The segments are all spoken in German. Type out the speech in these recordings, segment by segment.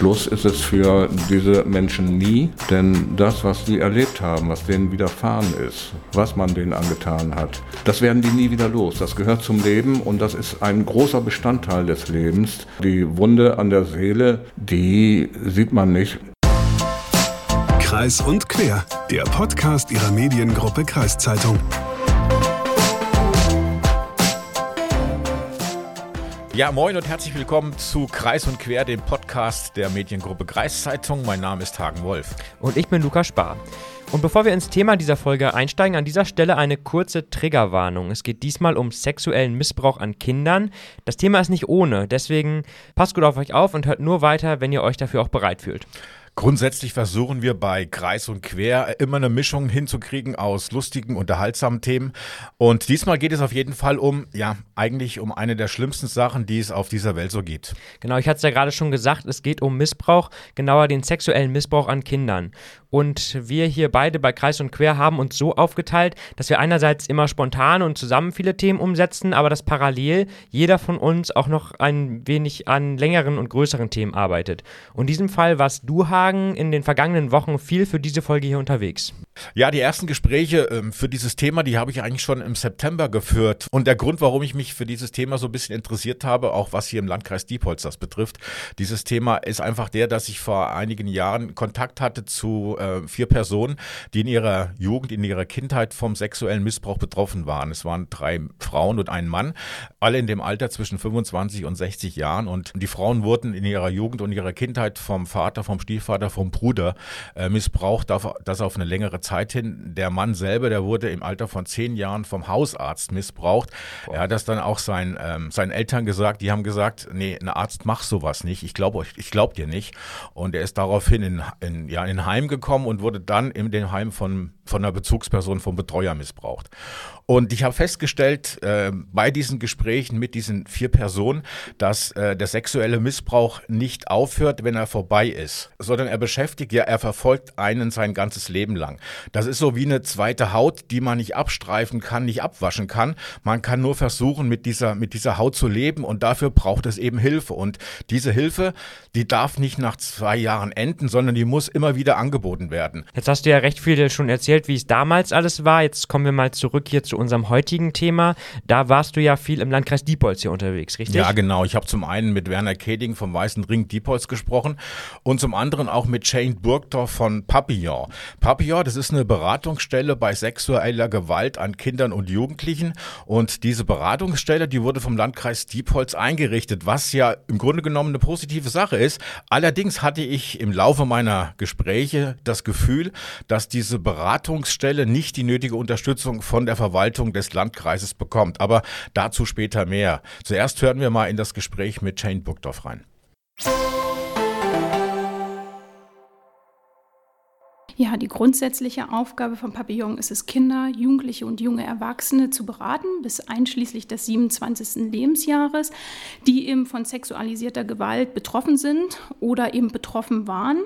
Schluss ist es für diese Menschen nie, denn das, was sie erlebt haben, was denen widerfahren ist, was man denen angetan hat, das werden die nie wieder los. Das gehört zum Leben und das ist ein großer Bestandteil des Lebens. Die Wunde an der Seele, die sieht man nicht. Kreis und Quer, der Podcast ihrer Mediengruppe Kreiszeitung. Ja, moin und herzlich willkommen zu Kreis und Quer, dem Podcast der Mediengruppe Kreiszeitung. Mein Name ist Hagen Wolf. Und ich bin Lukas Spar. Und bevor wir ins Thema dieser Folge einsteigen, an dieser Stelle eine kurze Triggerwarnung. Es geht diesmal um sexuellen Missbrauch an Kindern. Das Thema ist nicht ohne, deswegen passt gut auf euch auf und hört nur weiter, wenn ihr euch dafür auch bereit fühlt. Grundsätzlich versuchen wir bei Kreis und Quer immer eine Mischung hinzukriegen aus lustigen, unterhaltsamen Themen. Und diesmal geht es auf jeden Fall um, ja, eigentlich um eine der schlimmsten Sachen, die es auf dieser Welt so gibt. Genau, ich hatte es ja gerade schon gesagt, es geht um Missbrauch, genauer den sexuellen Missbrauch an Kindern. Und wir hier beide bei Kreis und Quer haben uns so aufgeteilt, dass wir einerseits immer spontan und zusammen viele Themen umsetzen, aber dass parallel jeder von uns auch noch ein wenig an längeren und größeren Themen arbeitet. Und in diesem Fall warst du, Hagen, in den vergangenen Wochen viel für diese Folge hier unterwegs. Ja, die ersten Gespräche ähm, für dieses Thema, die habe ich eigentlich schon im September geführt. Und der Grund, warum ich mich für dieses Thema so ein bisschen interessiert habe, auch was hier im Landkreis Diepholz das betrifft, dieses Thema ist einfach der, dass ich vor einigen Jahren Kontakt hatte zu äh, vier Personen, die in ihrer Jugend, in ihrer Kindheit vom sexuellen Missbrauch betroffen waren. Es waren drei Frauen und ein Mann, alle in dem Alter zwischen 25 und 60 Jahren. Und die Frauen wurden in ihrer Jugend und ihrer Kindheit vom Vater, vom Stiefvater, vom Bruder äh, missbraucht, das auf eine längere Zeit hin. Der Mann selber, der wurde im Alter von zehn Jahren vom Hausarzt missbraucht. Boah. Er hat das dann auch sein, ähm, seinen Eltern gesagt. Die haben gesagt, nee, ein Arzt macht sowas nicht. Ich glaube euch, ich glaube dir nicht. Und er ist daraufhin in, in, ja, in ein Heim gekommen und wurde dann in dem Heim von, von einer Bezugsperson, vom Betreuer missbraucht. Und ich habe festgestellt äh, bei diesen Gesprächen mit diesen vier Personen, dass äh, der sexuelle Missbrauch nicht aufhört, wenn er vorbei ist, sondern er beschäftigt, ja, er verfolgt einen sein ganzes Leben lang. Das ist so wie eine zweite Haut, die man nicht abstreifen kann, nicht abwaschen kann. Man kann nur versuchen, mit dieser, mit dieser Haut zu leben und dafür braucht es eben Hilfe. Und diese Hilfe, die darf nicht nach zwei Jahren enden, sondern die muss immer wieder angeboten werden. Jetzt hast du ja recht viel schon erzählt, wie es damals alles war. Jetzt kommen wir mal zurück hier zu unserem heutigen Thema. Da warst du ja viel im Landkreis Diepholz hier unterwegs, richtig? Ja, genau. Ich habe zum einen mit Werner Keding vom Weißen Ring Diepholz gesprochen und zum anderen auch mit Shane Burgdorf von Papillon. Papillon, das ist eine Beratungsstelle bei sexueller Gewalt an Kindern und Jugendlichen und diese Beratungsstelle, die wurde vom Landkreis Diepholz eingerichtet, was ja im Grunde genommen eine positive Sache ist. Allerdings hatte ich im Laufe meiner Gespräche das Gefühl, dass diese Beratungsstelle nicht die nötige Unterstützung von der Verwaltung Verwaltung des Landkreises bekommt. Aber dazu später mehr. Zuerst hören wir mal in das Gespräch mit Jane Burgdorf rein. Ja, die grundsätzliche Aufgabe von Papillon ist es, Kinder, Jugendliche und junge Erwachsene zu beraten, bis einschließlich des 27. Lebensjahres, die eben von sexualisierter Gewalt betroffen sind oder eben betroffen waren.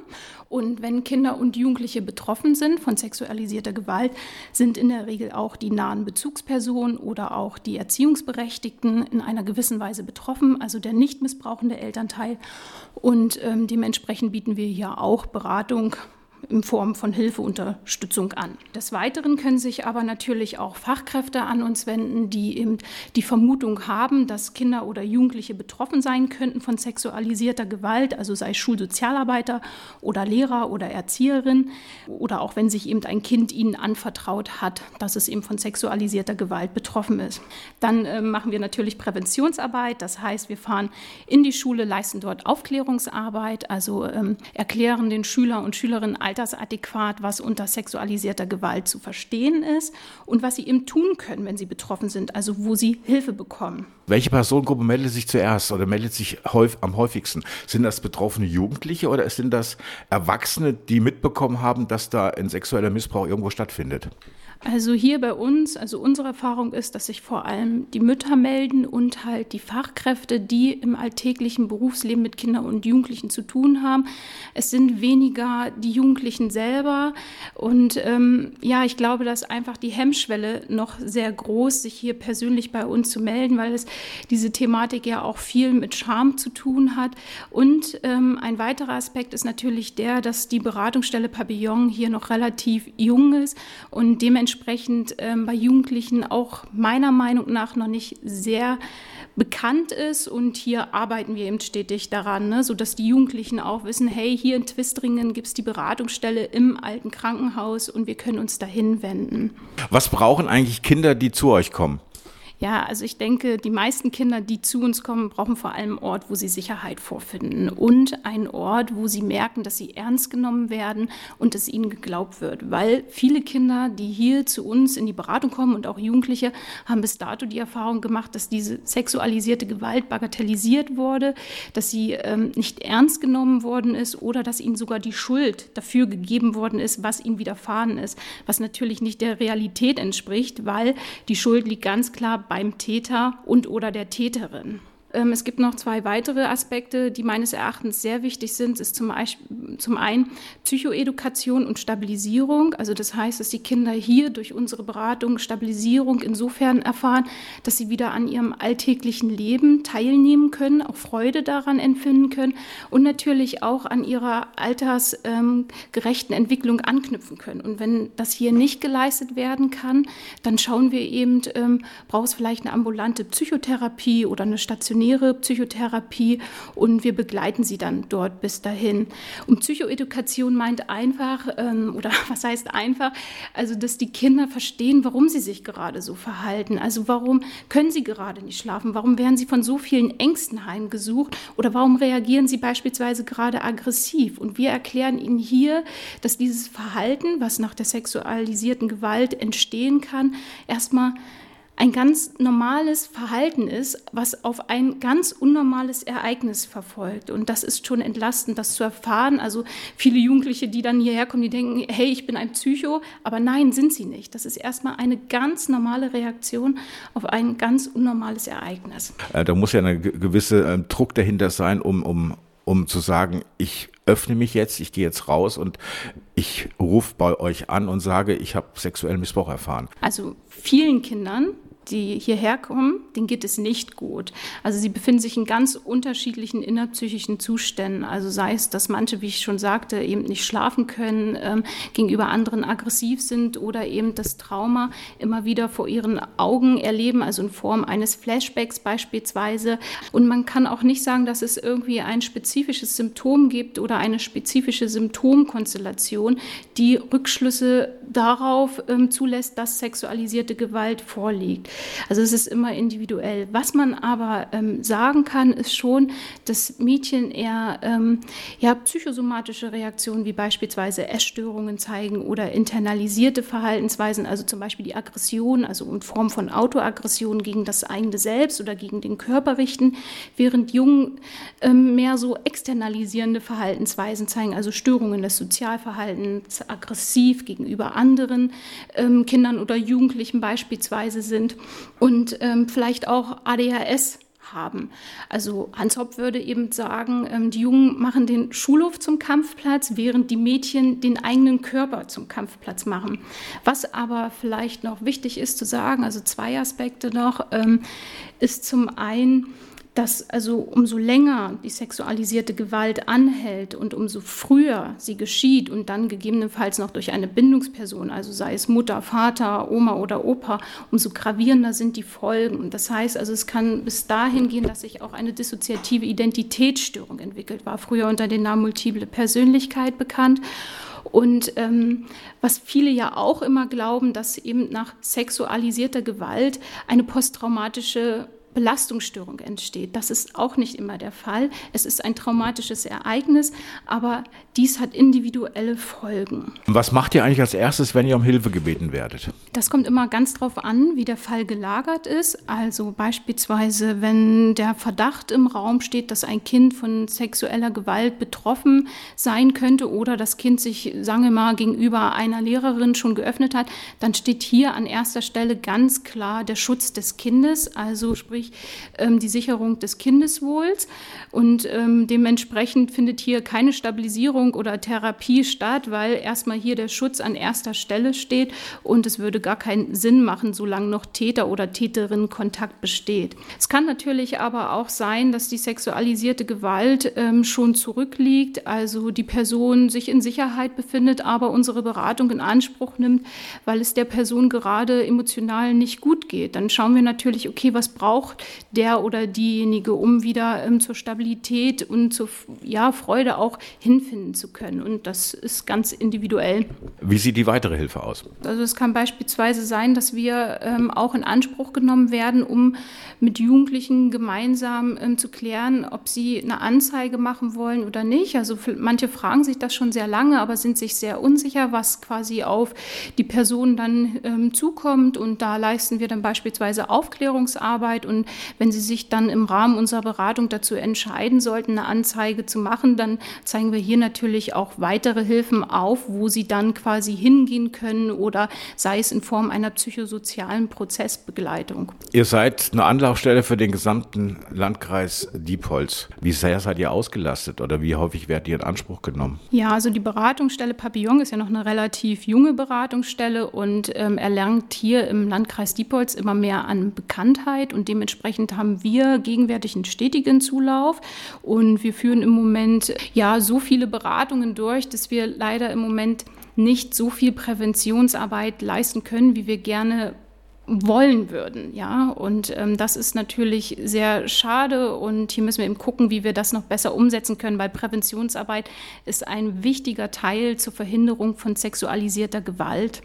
Und wenn Kinder und Jugendliche betroffen sind von sexualisierter Gewalt, sind in der Regel auch die nahen Bezugspersonen oder auch die Erziehungsberechtigten in einer gewissen Weise betroffen, also der nicht missbrauchende Elternteil. Und ähm, dementsprechend bieten wir hier auch Beratung in Form von Hilfeunterstützung an. Des Weiteren können sich aber natürlich auch Fachkräfte an uns wenden, die eben die Vermutung haben, dass Kinder oder Jugendliche betroffen sein könnten von sexualisierter Gewalt, also sei Schulsozialarbeiter oder Lehrer oder Erzieherin oder auch wenn sich eben ein Kind ihnen anvertraut hat, dass es eben von sexualisierter Gewalt betroffen ist. Dann äh, machen wir natürlich Präventionsarbeit, das heißt, wir fahren in die Schule, leisten dort Aufklärungsarbeit, also ähm, erklären den Schüler und Schülerinnen altersadäquat, was unter sexualisierter Gewalt zu verstehen ist und was sie eben tun können, wenn sie betroffen sind, also wo sie Hilfe bekommen. Welche Personengruppe meldet sich zuerst oder meldet sich häufig, am häufigsten? Sind das betroffene Jugendliche oder sind das Erwachsene, die mitbekommen haben, dass da ein sexueller Missbrauch irgendwo stattfindet? Also hier bei uns, also unsere Erfahrung ist, dass sich vor allem die Mütter melden und halt die Fachkräfte, die im alltäglichen Berufsleben mit Kindern und Jugendlichen zu tun haben. Es sind weniger die Jugendlichen selber. Und ähm, ja, ich glaube, dass einfach die Hemmschwelle noch sehr groß, sich hier persönlich bei uns zu melden, weil es diese Thematik ja auch viel mit Scham zu tun hat. Und ähm, ein weiterer Aspekt ist natürlich der, dass die Beratungsstelle Pavillon hier noch relativ jung ist und dementsprechend dementsprechend ähm, bei Jugendlichen auch meiner Meinung nach noch nicht sehr bekannt ist und hier arbeiten wir eben stetig daran, ne, sodass die Jugendlichen auch wissen, hey, hier in Twistringen gibt es die Beratungsstelle im alten Krankenhaus und wir können uns dahin wenden. Was brauchen eigentlich Kinder, die zu euch kommen? Ja, also ich denke, die meisten Kinder, die zu uns kommen, brauchen vor allem einen Ort, wo sie Sicherheit vorfinden und einen Ort, wo sie merken, dass sie ernst genommen werden und dass ihnen geglaubt wird. Weil viele Kinder, die hier zu uns in die Beratung kommen und auch Jugendliche, haben bis dato die Erfahrung gemacht, dass diese sexualisierte Gewalt bagatellisiert wurde, dass sie ähm, nicht ernst genommen worden ist oder dass ihnen sogar die Schuld dafür gegeben worden ist, was ihnen widerfahren ist, was natürlich nicht der Realität entspricht, weil die Schuld liegt ganz klar beim Täter und oder der Täterin. Ähm, es gibt noch zwei weitere Aspekte, die meines Erachtens sehr wichtig sind. Ist zum, zum einen Psychoedukation und Stabilisierung. Also das heißt, dass die Kinder hier durch unsere Beratung Stabilisierung insofern erfahren, dass sie wieder an ihrem alltäglichen Leben teilnehmen können, auch Freude daran empfinden können und natürlich auch an ihrer altersgerechten Entwicklung anknüpfen können. Und wenn das hier nicht geleistet werden kann, dann schauen wir eben, ähm, braucht es vielleicht eine ambulante Psychotherapie oder eine stationäre stationäre Psychotherapie und wir begleiten sie dann dort bis dahin. Und Psychoedukation meint einfach, ähm, oder was heißt einfach, also dass die Kinder verstehen, warum sie sich gerade so verhalten. Also warum können sie gerade nicht schlafen? Warum werden sie von so vielen Ängsten heimgesucht? Oder warum reagieren sie beispielsweise gerade aggressiv? Und wir erklären ihnen hier, dass dieses Verhalten, was nach der sexualisierten Gewalt entstehen kann, erstmal ein ganz normales Verhalten ist, was auf ein ganz unnormales Ereignis verfolgt. Und das ist schon entlastend, das zu erfahren. Also viele Jugendliche, die dann hierher kommen, die denken, hey, ich bin ein Psycho, aber nein, sind sie nicht. Das ist erstmal eine ganz normale Reaktion auf ein ganz unnormales Ereignis. Äh, da muss ja ein gewisser äh, Druck dahinter sein, um, um, um zu sagen, ich öffne mich jetzt, ich gehe jetzt raus und ich rufe bei euch an und sage, ich habe sexuellen Missbrauch erfahren. Also vielen Kindern die hierher kommen, denen geht es nicht gut. Also sie befinden sich in ganz unterschiedlichen innerpsychischen Zuständen. Also sei es, dass manche, wie ich schon sagte, eben nicht schlafen können, ähm, gegenüber anderen aggressiv sind oder eben das Trauma immer wieder vor ihren Augen erleben, also in Form eines Flashbacks beispielsweise. Und man kann auch nicht sagen, dass es irgendwie ein spezifisches Symptom gibt oder eine spezifische Symptomkonstellation, die Rückschlüsse darauf ähm, zulässt, dass sexualisierte Gewalt vorliegt. Also es ist immer individuell. Was man aber ähm, sagen kann, ist schon, dass Mädchen eher ähm, ja, psychosomatische Reaktionen wie beispielsweise Essstörungen zeigen oder internalisierte Verhaltensweisen, also zum Beispiel die Aggression, also in Form von Autoaggression gegen das eigene Selbst oder gegen den Körper richten, während Jungen ähm, mehr so externalisierende Verhaltensweisen zeigen, also Störungen des Sozialverhaltens, aggressiv gegenüber anderen ähm, Kindern oder Jugendlichen beispielsweise sind und ähm, vielleicht auch ADHS haben. Also Hans Hopp würde eben sagen, ähm, die Jungen machen den Schulhof zum Kampfplatz, während die Mädchen den eigenen Körper zum Kampfplatz machen. Was aber vielleicht noch wichtig ist zu sagen, also zwei Aspekte noch, ähm, ist zum einen, dass also umso länger die sexualisierte Gewalt anhält und umso früher sie geschieht und dann gegebenenfalls noch durch eine Bindungsperson, also sei es Mutter, Vater, Oma oder Opa, umso gravierender sind die Folgen. Das heißt also, es kann bis dahin gehen, dass sich auch eine dissoziative Identitätsstörung entwickelt, war früher unter dem Namen multiple Persönlichkeit bekannt. Und ähm, was viele ja auch immer glauben, dass eben nach sexualisierter Gewalt eine posttraumatische Belastungsstörung entsteht. Das ist auch nicht immer der Fall. Es ist ein traumatisches Ereignis, aber dies hat individuelle Folgen. Was macht ihr eigentlich als erstes, wenn ihr um Hilfe gebeten werdet? Das kommt immer ganz darauf an, wie der Fall gelagert ist. Also beispielsweise, wenn der Verdacht im Raum steht, dass ein Kind von sexueller Gewalt betroffen sein könnte oder das Kind sich, sagen wir mal, gegenüber einer Lehrerin schon geöffnet hat, dann steht hier an erster Stelle ganz klar der Schutz des Kindes, also sprich ähm, die Sicherung des Kindeswohls. Und ähm, dementsprechend findet hier keine Stabilisierung oder Therapie statt, weil erstmal hier der Schutz an erster Stelle steht und es würde gar keinen Sinn machen, solange noch Täter oder Täterin Kontakt besteht. Es kann natürlich aber auch sein, dass die sexualisierte Gewalt ähm, schon zurückliegt, also die Person sich in Sicherheit befindet, aber unsere Beratung in Anspruch nimmt, weil es der Person gerade emotional nicht gut geht. Dann schauen wir natürlich, okay, was braucht der oder diejenige, um wieder ähm, zur Stabilität und zur ja, Freude auch hinfinden zu können. Und das ist ganz individuell. Wie sieht die weitere Hilfe aus? Also es kann beispielsweise sein, dass wir ähm, auch in Anspruch genommen werden, um mit Jugendlichen gemeinsam ähm, zu klären, ob sie eine Anzeige machen wollen oder nicht. Also manche fragen sich das schon sehr lange, aber sind sich sehr unsicher, was quasi auf die Person dann ähm, zukommt. Und da leisten wir dann beispielsweise Aufklärungsarbeit. Und wenn sie sich dann im Rahmen unserer Beratung dazu entscheiden sollten, eine Anzeige zu machen, dann zeigen wir hier natürlich auch weitere Hilfen auf, wo sie dann quasi hingehen können oder sei es in Form einer psychosozialen Prozessbegleitung. Ihr seid eine Anlaufstelle für den gesamten Landkreis Diepholz. Wie sehr seid ihr ausgelastet oder wie häufig werdet ihr in Anspruch genommen? Ja, also die Beratungsstelle Papillon ist ja noch eine relativ junge Beratungsstelle und ähm, erlangt hier im Landkreis Diepholz immer mehr an Bekanntheit und dementsprechend haben wir gegenwärtig einen stetigen Zulauf und wir führen im Moment ja so viele Beratungen durch, dass wir leider im Moment nicht so viel Präventionsarbeit leisten können, wie wir gerne wollen würden, ja. Und ähm, das ist natürlich sehr schade und hier müssen wir eben gucken, wie wir das noch besser umsetzen können, weil Präventionsarbeit ist ein wichtiger Teil zur Verhinderung von sexualisierter Gewalt.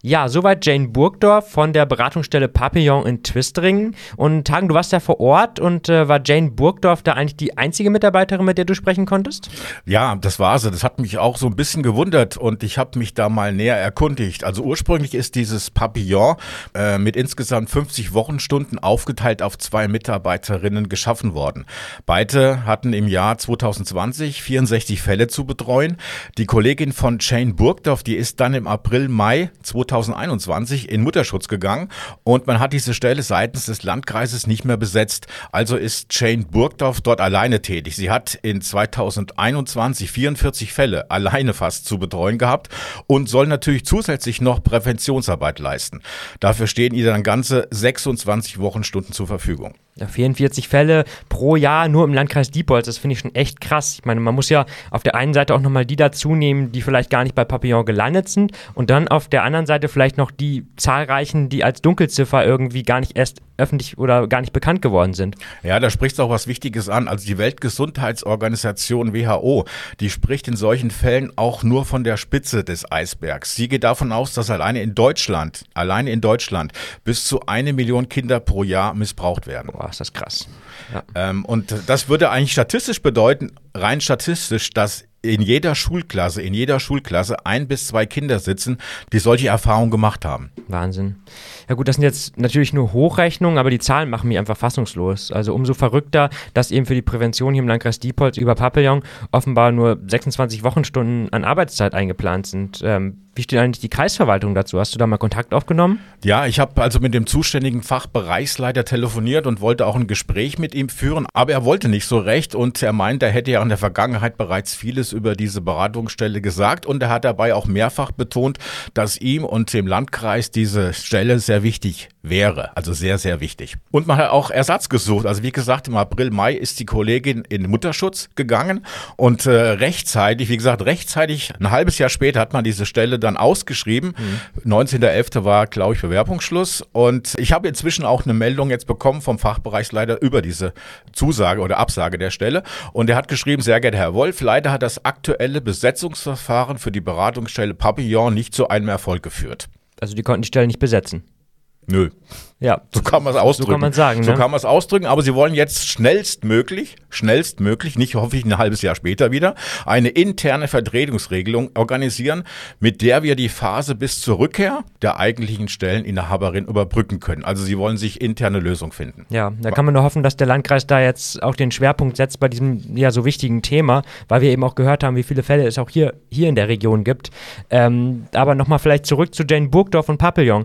Ja, soweit Jane Burgdorf von der Beratungsstelle Papillon in Twistringen. Und Hagen, du warst ja vor Ort und äh, war Jane Burgdorf da eigentlich die einzige Mitarbeiterin, mit der du sprechen konntest? Ja, das war sie. Das hat mich auch so ein bisschen gewundert und ich habe mich da mal näher erkundigt. Also ursprünglich ist dieses Papillon äh, mit insgesamt 50 Wochenstunden aufgeteilt auf zwei Mitarbeiterinnen geschaffen worden. Beide hatten im Jahr 2020 64 Fälle zu betreuen. Die Kollegin von Jane Burgdorf, die ist dann im April, Mai 2020 2021 in Mutterschutz gegangen und man hat diese Stelle seitens des Landkreises nicht mehr besetzt. Also ist Jane Burgdorf dort alleine tätig. Sie hat in 2021 44 Fälle alleine fast zu betreuen gehabt und soll natürlich zusätzlich noch Präventionsarbeit leisten. Dafür stehen ihr dann ganze 26 Wochenstunden zur Verfügung. Ja, 44 Fälle pro Jahr nur im Landkreis Diepholz, das finde ich schon echt krass. Ich meine, man muss ja auf der einen Seite auch nochmal die dazu nehmen, die vielleicht gar nicht bei Papillon gelandet sind und dann auf der anderen Seite vielleicht noch die zahlreichen, die als Dunkelziffer irgendwie gar nicht erst öffentlich oder gar nicht bekannt geworden sind. Ja, da sprichst du auch was Wichtiges an. Also die Weltgesundheitsorganisation WHO, die spricht in solchen Fällen auch nur von der Spitze des Eisbergs. Sie geht davon aus, dass alleine in Deutschland, alleine in Deutschland bis zu eine Million Kinder pro Jahr missbraucht werden. Boah, ist das krass. Ja. Ähm, und das würde eigentlich statistisch bedeuten, rein statistisch, dass in jeder Schulklasse, in jeder Schulklasse ein bis zwei Kinder sitzen, die solche Erfahrungen gemacht haben. Wahnsinn. Ja gut, das sind jetzt natürlich nur Hochrechnungen, aber die Zahlen machen mich einfach fassungslos. Also umso verrückter, dass eben für die Prävention hier im Landkreis Diepholz über Papillon offenbar nur 26 Wochenstunden an Arbeitszeit eingeplant sind. Ähm, wie steht eigentlich die Kreisverwaltung dazu? Hast du da mal Kontakt aufgenommen? Ja, ich habe also mit dem zuständigen Fachbereichsleiter telefoniert und wollte auch ein Gespräch mit ihm führen, aber er wollte nicht so recht und er meint, er hätte ja in der Vergangenheit bereits vieles über diese Beratungsstelle gesagt und er hat dabei auch mehrfach betont, dass ihm und dem Landkreis diese Stelle sehr wichtig wäre. Also sehr, sehr wichtig. Und man hat auch Ersatz gesucht. Also wie gesagt, im April, Mai ist die Kollegin in Mutterschutz gegangen und äh, rechtzeitig, wie gesagt, rechtzeitig, ein halbes Jahr später hat man diese Stelle dann ausgeschrieben. Mhm. 19.11. war, glaube ich, Bewerbungsschluss. Und ich habe inzwischen auch eine Meldung jetzt bekommen vom Fachbereichsleiter über diese Zusage oder Absage der Stelle. Und er hat geschrieben, sehr geehrter Herr Wolf, leider hat das aktuelle Besetzungsverfahren für die Beratungsstelle Papillon nicht zu einem Erfolg geführt. Also die konnten die Stelle nicht besetzen. Nö. Ja, So kann man es ausdrücken. So kann man sagen. So ne? kann man es ausdrücken, aber sie wollen jetzt schnellstmöglich, schnellstmöglich, nicht hoffe ich ein halbes Jahr später wieder, eine interne Vertretungsregelung organisieren, mit der wir die Phase bis zur Rückkehr der eigentlichen Stelleninhaberin überbrücken können. Also sie wollen sich interne Lösung finden. Ja, da kann man nur hoffen, dass der Landkreis da jetzt auch den Schwerpunkt setzt bei diesem ja so wichtigen Thema, weil wir eben auch gehört haben, wie viele Fälle es auch hier, hier in der Region gibt. Ähm, aber nochmal vielleicht zurück zu Jane Burgdorf und Papillon.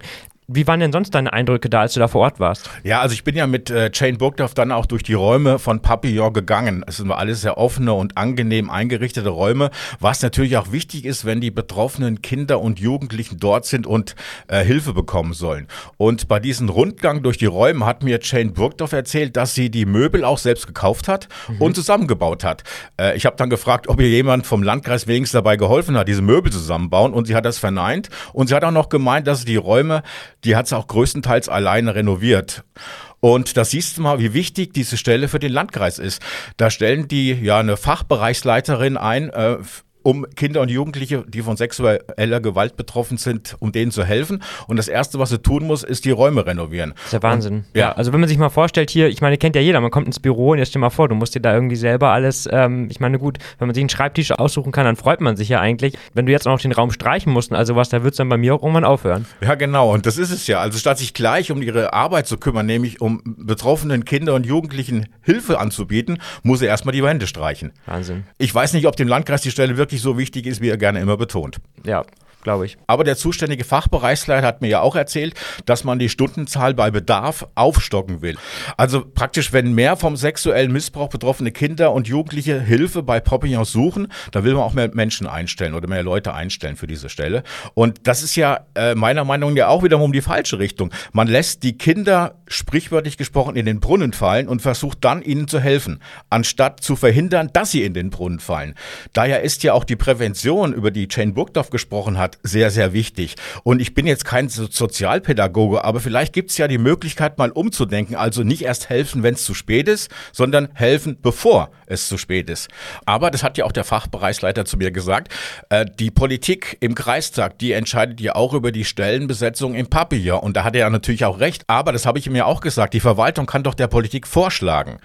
Wie waren denn sonst deine Eindrücke da, als du da vor Ort warst? Ja, also ich bin ja mit äh, Jane Burgdorf dann auch durch die Räume von Papillon gegangen. Es sind alles sehr offene und angenehm eingerichtete Räume, was natürlich auch wichtig ist, wenn die betroffenen Kinder und Jugendlichen dort sind und äh, Hilfe bekommen sollen. Und bei diesem Rundgang durch die Räume hat mir Jane Burgdorf erzählt, dass sie die Möbel auch selbst gekauft hat und zusammengebaut hat. Äh, ich habe dann gefragt, ob ihr jemand vom Landkreis wenigstens dabei geholfen hat, diese Möbel zusammenbauen und sie hat das verneint und sie hat auch noch gemeint, dass sie die Räume die hat sie auch größtenteils alleine renoviert. Und da siehst du mal, wie wichtig diese Stelle für den Landkreis ist. Da stellen die ja eine Fachbereichsleiterin ein, äh, um Kinder und Jugendliche, die von sexueller Gewalt betroffen sind, um denen zu helfen. Und das Erste, was sie tun muss, ist die Räume renovieren. Das ist ja Wahnsinn. Und, ja. Also wenn man sich mal vorstellt, hier, ich meine, kennt ja jeder, man kommt ins Büro und jetzt stell mal vor, du musst dir da irgendwie selber alles, ähm, ich meine, gut, wenn man sich einen Schreibtisch aussuchen kann, dann freut man sich ja eigentlich. Wenn du jetzt auch noch den Raum streichen musst und also was, da wird es dann bei mir auch irgendwann aufhören. Ja, genau. Und das ist es ja. Also statt sich gleich um ihre Arbeit zu kümmern, nämlich um betroffenen Kinder und Jugendlichen Hilfe anzubieten, muss er erstmal die Wände streichen. Wahnsinn. Ich weiß nicht, ob dem Landkreis die Stelle wirklich so wichtig ist, wie er gerne immer betont. Ja, glaube ich. Aber der zuständige Fachbereichsleiter hat mir ja auch erzählt, dass man die Stundenzahl bei Bedarf aufstocken will. Also praktisch, wenn mehr vom sexuellen Missbrauch betroffene Kinder und Jugendliche Hilfe bei Popillon suchen, dann will man auch mehr Menschen einstellen oder mehr Leute einstellen für diese Stelle. Und das ist ja äh, meiner Meinung nach ja auch wiederum die falsche Richtung. Man lässt die Kinder sprichwörtlich gesprochen in den Brunnen fallen und versucht dann ihnen zu helfen, anstatt zu verhindern, dass sie in den Brunnen fallen. Daher ist ja auch die Prävention, über die Jane Burgdorf gesprochen hat, sehr, sehr wichtig. Und ich bin jetzt kein so Sozialpädagoge, aber vielleicht gibt es ja die Möglichkeit, mal umzudenken. Also nicht erst helfen, wenn es zu spät ist, sondern helfen, bevor es zu spät ist. Aber das hat ja auch der Fachbereichsleiter zu mir gesagt. Äh, die Politik im Kreistag, die entscheidet ja auch über die Stellenbesetzung im Papillon. Und da hat er ja natürlich auch recht. Aber das habe ich ihm ja auch gesagt. Die Verwaltung kann doch der Politik vorschlagen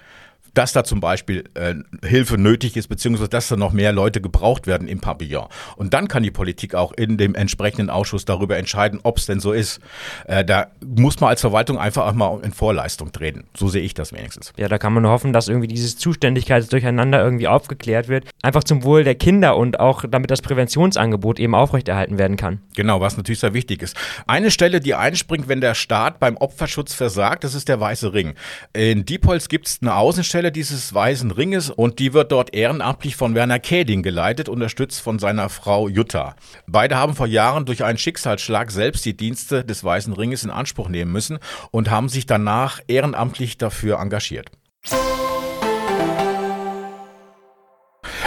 dass da zum Beispiel äh, Hilfe nötig ist, beziehungsweise dass da noch mehr Leute gebraucht werden im Pavillon. Und dann kann die Politik auch in dem entsprechenden Ausschuss darüber entscheiden, ob es denn so ist. Äh, da muss man als Verwaltung einfach auch mal in Vorleistung treten. So sehe ich das wenigstens. Ja, da kann man nur hoffen, dass irgendwie dieses Zuständigkeitsdurcheinander irgendwie aufgeklärt wird. Einfach zum Wohl der Kinder und auch damit das Präventionsangebot eben aufrechterhalten werden kann. Genau, was natürlich sehr wichtig ist. Eine Stelle, die einspringt, wenn der Staat beim Opferschutz versagt, das ist der Weiße Ring. In Diepholz gibt es eine Außenstelle dieses Weißen Ringes und die wird dort ehrenamtlich von Werner Käding geleitet, unterstützt von seiner Frau Jutta. Beide haben vor Jahren durch einen Schicksalsschlag selbst die Dienste des Weißen Ringes in Anspruch nehmen müssen und haben sich danach ehrenamtlich dafür engagiert.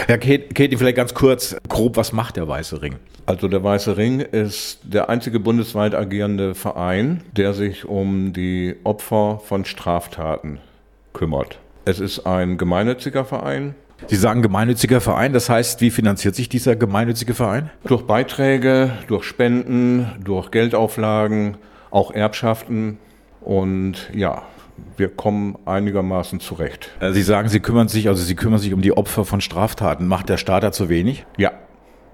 Herr Katie, vielleicht ganz kurz, grob, was macht der Weiße Ring? Also der Weiße Ring ist der einzige bundesweit agierende Verein, der sich um die Opfer von Straftaten kümmert. Es ist ein gemeinnütziger Verein. Sie sagen gemeinnütziger Verein, das heißt, wie finanziert sich dieser gemeinnützige Verein? Durch Beiträge, durch Spenden, durch Geldauflagen, auch Erbschaften und ja, wir kommen einigermaßen zurecht. Sie sagen, Sie kümmern sich, also Sie kümmern sich um die Opfer von Straftaten. Macht der Staat da zu wenig? Ja,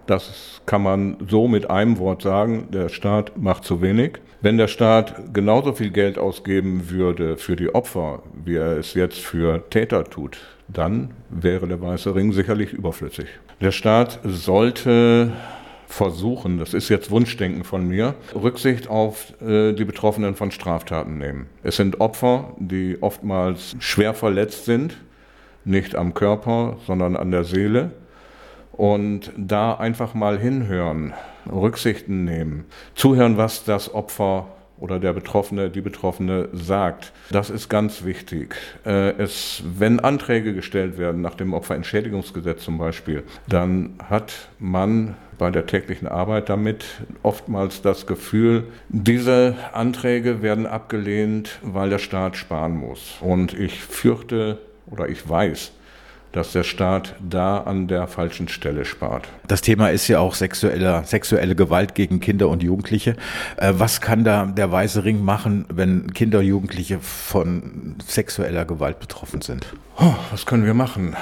das kann man so mit einem Wort sagen. Der Staat macht zu wenig. Wenn der Staat genauso viel Geld ausgeben würde für die Opfer, wie er es jetzt für Täter tut, dann wäre der Weiße Ring sicherlich überflüssig. Der Staat sollte versuchen, das ist jetzt Wunschdenken von mir, Rücksicht auf äh, die Betroffenen von Straftaten nehmen. Es sind Opfer, die oftmals schwer verletzt sind, nicht am Körper, sondern an der Seele. Und da einfach mal hinhören, Rücksichten nehmen, zuhören, was das Opfer oder der Betroffene, die Betroffene sagt. Das ist ganz wichtig. Äh, es, wenn Anträge gestellt werden nach dem Opferentschädigungsgesetz zum Beispiel, dann hat man bei der täglichen Arbeit damit oftmals das Gefühl, diese Anträge werden abgelehnt, weil der Staat sparen muss. Und ich fürchte oder ich weiß, dass der Staat da an der falschen Stelle spart. Das Thema ist ja auch sexuelle, sexuelle Gewalt gegen Kinder und Jugendliche. Äh, was kann da der Weiße Ring machen, wenn Kinder und Jugendliche von sexueller Gewalt betroffen sind? Oh, was können wir machen?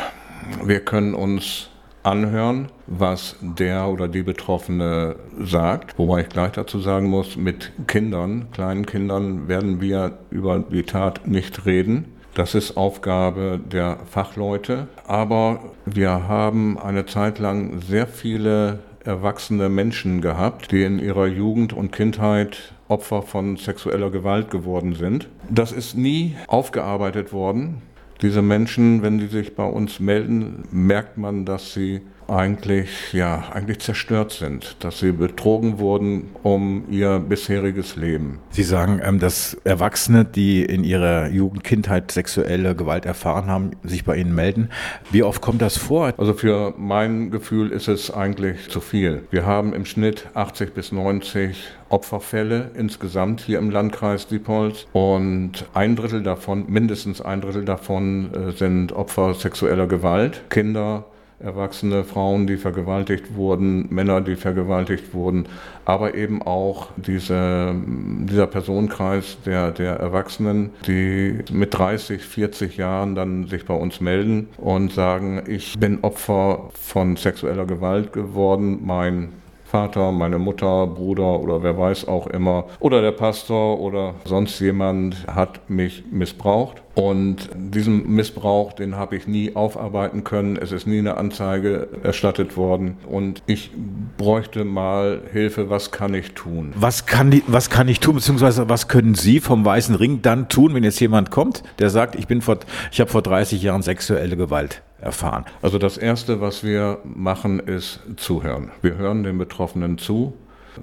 Wir können uns anhören, was der oder die Betroffene sagt. Wobei ich gleich dazu sagen muss, mit Kindern, kleinen Kindern werden wir über die Tat nicht reden. Das ist Aufgabe der Fachleute. Aber wir haben eine Zeit lang sehr viele erwachsene Menschen gehabt, die in ihrer Jugend und Kindheit Opfer von sexueller Gewalt geworden sind. Das ist nie aufgearbeitet worden. Diese Menschen, wenn sie sich bei uns melden, merkt man, dass sie eigentlich, ja, eigentlich zerstört sind, dass sie betrogen wurden um ihr bisheriges Leben. Sie sagen, ähm, dass Erwachsene, die in ihrer Jugend, Kindheit sexuelle Gewalt erfahren haben, sich bei Ihnen melden. Wie oft kommt das vor? Also für mein Gefühl ist es eigentlich zu viel. Wir haben im Schnitt 80 bis 90 Opferfälle insgesamt hier im Landkreis Diepholz und ein Drittel davon, mindestens ein Drittel davon äh, sind Opfer sexueller Gewalt, Kinder, erwachsene Frauen, die vergewaltigt wurden, Männer, die vergewaltigt wurden, aber eben auch diese, dieser Personenkreis der, der Erwachsenen, die mit 30, 40 Jahren dann sich bei uns melden und sagen, ich bin Opfer von sexueller Gewalt geworden, mein Vater, meine Mutter, Bruder oder wer weiß auch immer, oder der Pastor oder sonst jemand hat mich missbraucht. Und diesen Missbrauch, den habe ich nie aufarbeiten können. Es ist nie eine Anzeige erstattet worden. Und ich bräuchte mal Hilfe. Was kann ich tun? Was kann, die, was kann ich tun, beziehungsweise was können Sie vom Weißen Ring dann tun, wenn jetzt jemand kommt, der sagt, ich bin vor, ich habe vor 30 Jahren sexuelle Gewalt erfahren? Also das Erste, was wir machen, ist zuhören. Wir hören den Betroffenen zu,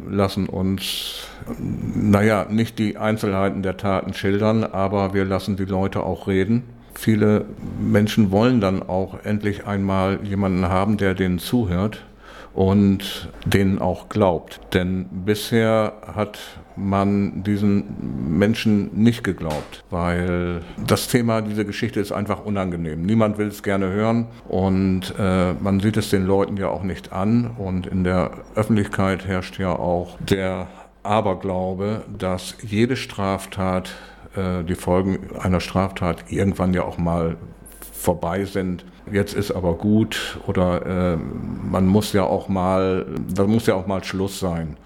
lassen uns, naja, nicht die Einzelheiten der Taten schildern, aber wir lassen die Leute auch reden. Viele Menschen wollen dann auch endlich einmal jemanden haben, der denen zuhört und denen auch glaubt. Denn bisher hat man diesen Menschen nicht geglaubt, weil das Thema, diese Geschichte ist einfach unangenehm. Niemand will es gerne hören und äh, man sieht es den Leuten ja auch nicht an und in der Öffentlichkeit herrscht ja auch der Aberglaube, dass jede Straftat, äh, die Folgen einer Straftat irgendwann ja auch mal vorbei sind. Jetzt ist aber gut oder äh, man muss ja auch mal, da muss ja auch mal Schluss sein.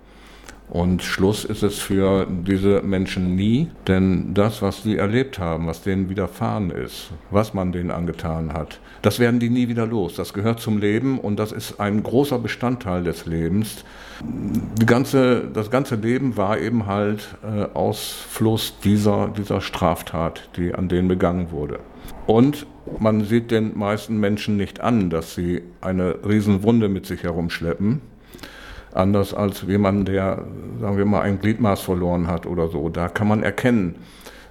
Und Schluss ist es für diese Menschen nie, denn das, was sie erlebt haben, was denen widerfahren ist, was man denen angetan hat, das werden die nie wieder los. Das gehört zum Leben und das ist ein großer Bestandteil des Lebens. Ganze, das ganze Leben war eben halt äh, Ausfluss dieser, dieser Straftat, die an denen begangen wurde. Und man sieht den meisten Menschen nicht an, dass sie eine Riesenwunde mit sich herumschleppen anders als jemand, der, sagen wir mal, ein Gliedmaß verloren hat oder so. Da kann man erkennen,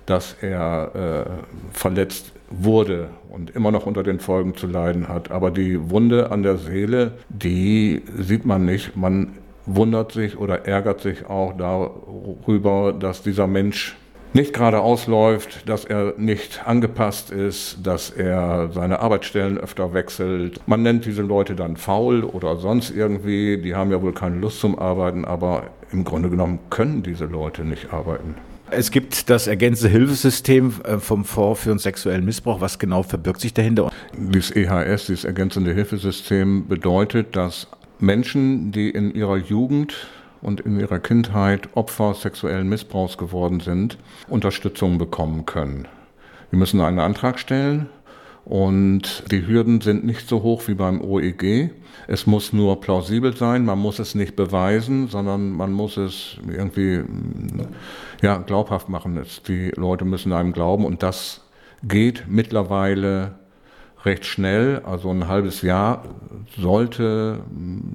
dass er äh, verletzt wurde und immer noch unter den Folgen zu leiden hat. Aber die Wunde an der Seele, die sieht man nicht. Man wundert sich oder ärgert sich auch darüber, dass dieser Mensch nicht gerade ausläuft, dass er nicht angepasst ist, dass er seine Arbeitsstellen öfter wechselt. Man nennt diese Leute dann faul oder sonst irgendwie. Die haben ja wohl keine Lust zum Arbeiten, aber im Grunde genommen können diese Leute nicht arbeiten. Es gibt das ergänzende Hilfesystem äh, vom Fonds für einen sexuellen Missbrauch. Was genau verbirgt sich dahinter? Dieses EHS, dieses ergänzende Hilfesystem, bedeutet, dass Menschen, die in ihrer Jugend und in ihrer Kindheit Opfer sexuellen Missbrauchs geworden sind, Unterstützung bekommen können. Wir müssen einen Antrag stellen und die Hürden sind nicht so hoch wie beim OEG. Es muss nur plausibel sein, man muss es nicht beweisen, sondern man muss es irgendwie ja, glaubhaft machen. Die Leute müssen einem glauben und das geht mittlerweile recht schnell, also ein halbes Jahr sollte,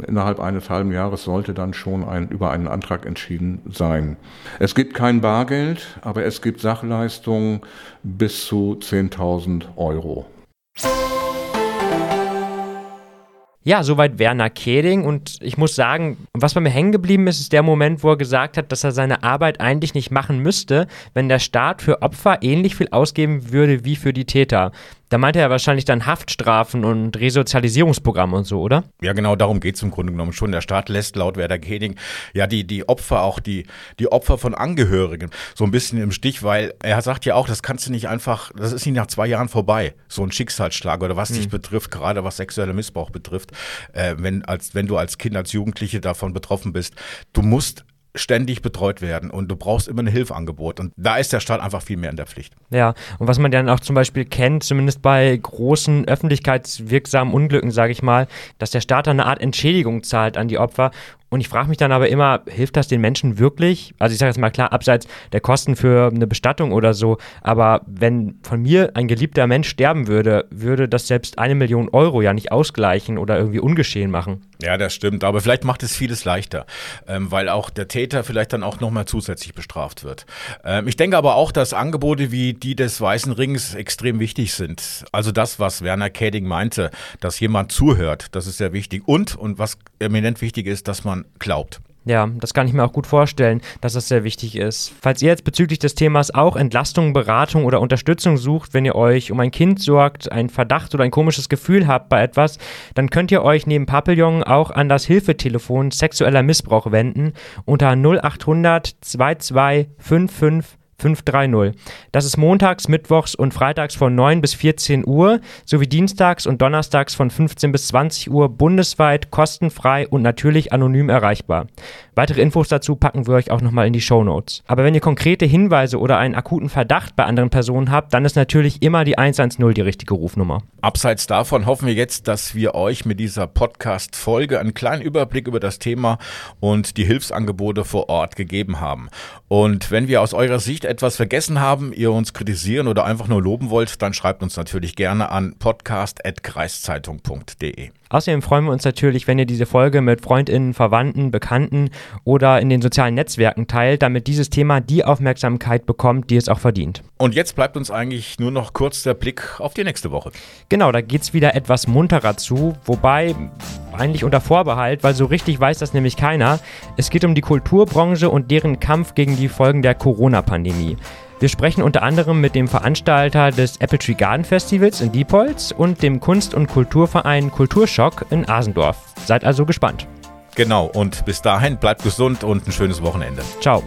innerhalb eines halben Jahres sollte dann schon ein, über einen Antrag entschieden sein. Es gibt kein Bargeld, aber es gibt Sachleistungen bis zu 10.000 Euro. Ja, soweit Werner Keding. Und ich muss sagen, was bei mir hängen geblieben ist, ist der Moment, wo er gesagt hat, dass er seine Arbeit eigentlich nicht machen müsste, wenn der Staat für Opfer ähnlich viel ausgeben würde wie für die Täter. Da meint er ja wahrscheinlich dann Haftstrafen und Resozialisierungsprogramme und so, oder? Ja, genau, darum geht es im Grunde genommen schon. Der Staat lässt laut Werder Kening ja die, die Opfer, auch die, die Opfer von Angehörigen, so ein bisschen im Stich, weil er sagt ja auch, das kannst du nicht einfach, das ist nicht nach zwei Jahren vorbei, so ein Schicksalsschlag oder was mhm. dich betrifft, gerade was sexueller Missbrauch betrifft, äh, wenn, als, wenn du als Kind, als Jugendliche davon betroffen bist. Du musst ständig betreut werden und du brauchst immer ein Hilfeangebot. Und da ist der Staat einfach viel mehr in der Pflicht. Ja, und was man dann auch zum Beispiel kennt, zumindest bei großen öffentlichkeitswirksamen Unglücken, sage ich mal, dass der Staat eine Art Entschädigung zahlt an die Opfer und ich frage mich dann aber immer, hilft das den Menschen wirklich? Also ich sage jetzt mal klar, abseits der Kosten für eine Bestattung oder so, aber wenn von mir ein geliebter Mensch sterben würde, würde das selbst eine Million Euro ja nicht ausgleichen oder irgendwie ungeschehen machen. Ja, das stimmt, aber vielleicht macht es vieles leichter, ähm, weil auch der Täter vielleicht dann auch nochmal zusätzlich bestraft wird. Ähm, ich denke aber auch, dass Angebote wie die des Weißen Rings extrem wichtig sind. Also das, was Werner Käding meinte, dass jemand zuhört, das ist sehr wichtig. Und, und was eminent wichtig ist, dass man glaubt. Ja, das kann ich mir auch gut vorstellen, dass das sehr wichtig ist. Falls ihr jetzt bezüglich des Themas auch Entlastung, Beratung oder Unterstützung sucht, wenn ihr euch um ein Kind sorgt, einen Verdacht oder ein komisches Gefühl habt bei etwas, dann könnt ihr euch neben Papillon auch an das Hilfetelefon sexueller Missbrauch wenden unter 0800 2255 530. Das ist montags, mittwochs und freitags von 9 bis 14 Uhr sowie dienstags und donnerstags von 15 bis 20 Uhr bundesweit kostenfrei und natürlich anonym erreichbar. Weitere Infos dazu packen wir euch auch nochmal in die Show Notes. Aber wenn ihr konkrete Hinweise oder einen akuten Verdacht bei anderen Personen habt, dann ist natürlich immer die 110 die richtige Rufnummer. Abseits davon hoffen wir jetzt, dass wir euch mit dieser Podcast-Folge einen kleinen Überblick über das Thema und die Hilfsangebote vor Ort gegeben haben. Und wenn wir aus eurer Sicht etwas vergessen haben, ihr uns kritisieren oder einfach nur loben wollt, dann schreibt uns natürlich gerne an podcast.kreiszeitung.de. Außerdem freuen wir uns natürlich, wenn ihr diese Folge mit Freundinnen, Verwandten, Bekannten oder in den sozialen Netzwerken teilt, damit dieses Thema die Aufmerksamkeit bekommt, die es auch verdient. Und jetzt bleibt uns eigentlich nur noch kurz der Blick auf die nächste Woche. Genau, da geht es wieder etwas munterer zu, wobei eigentlich unter Vorbehalt, weil so richtig weiß das nämlich keiner. Es geht um die Kulturbranche und deren Kampf gegen die Folgen der Corona-Pandemie. Wir sprechen unter anderem mit dem Veranstalter des Apple Tree Garden Festivals in Diepholz und dem Kunst- und Kulturverein Kulturschock in Asendorf. Seid also gespannt. Genau, und bis dahin bleibt gesund und ein schönes Wochenende. Ciao.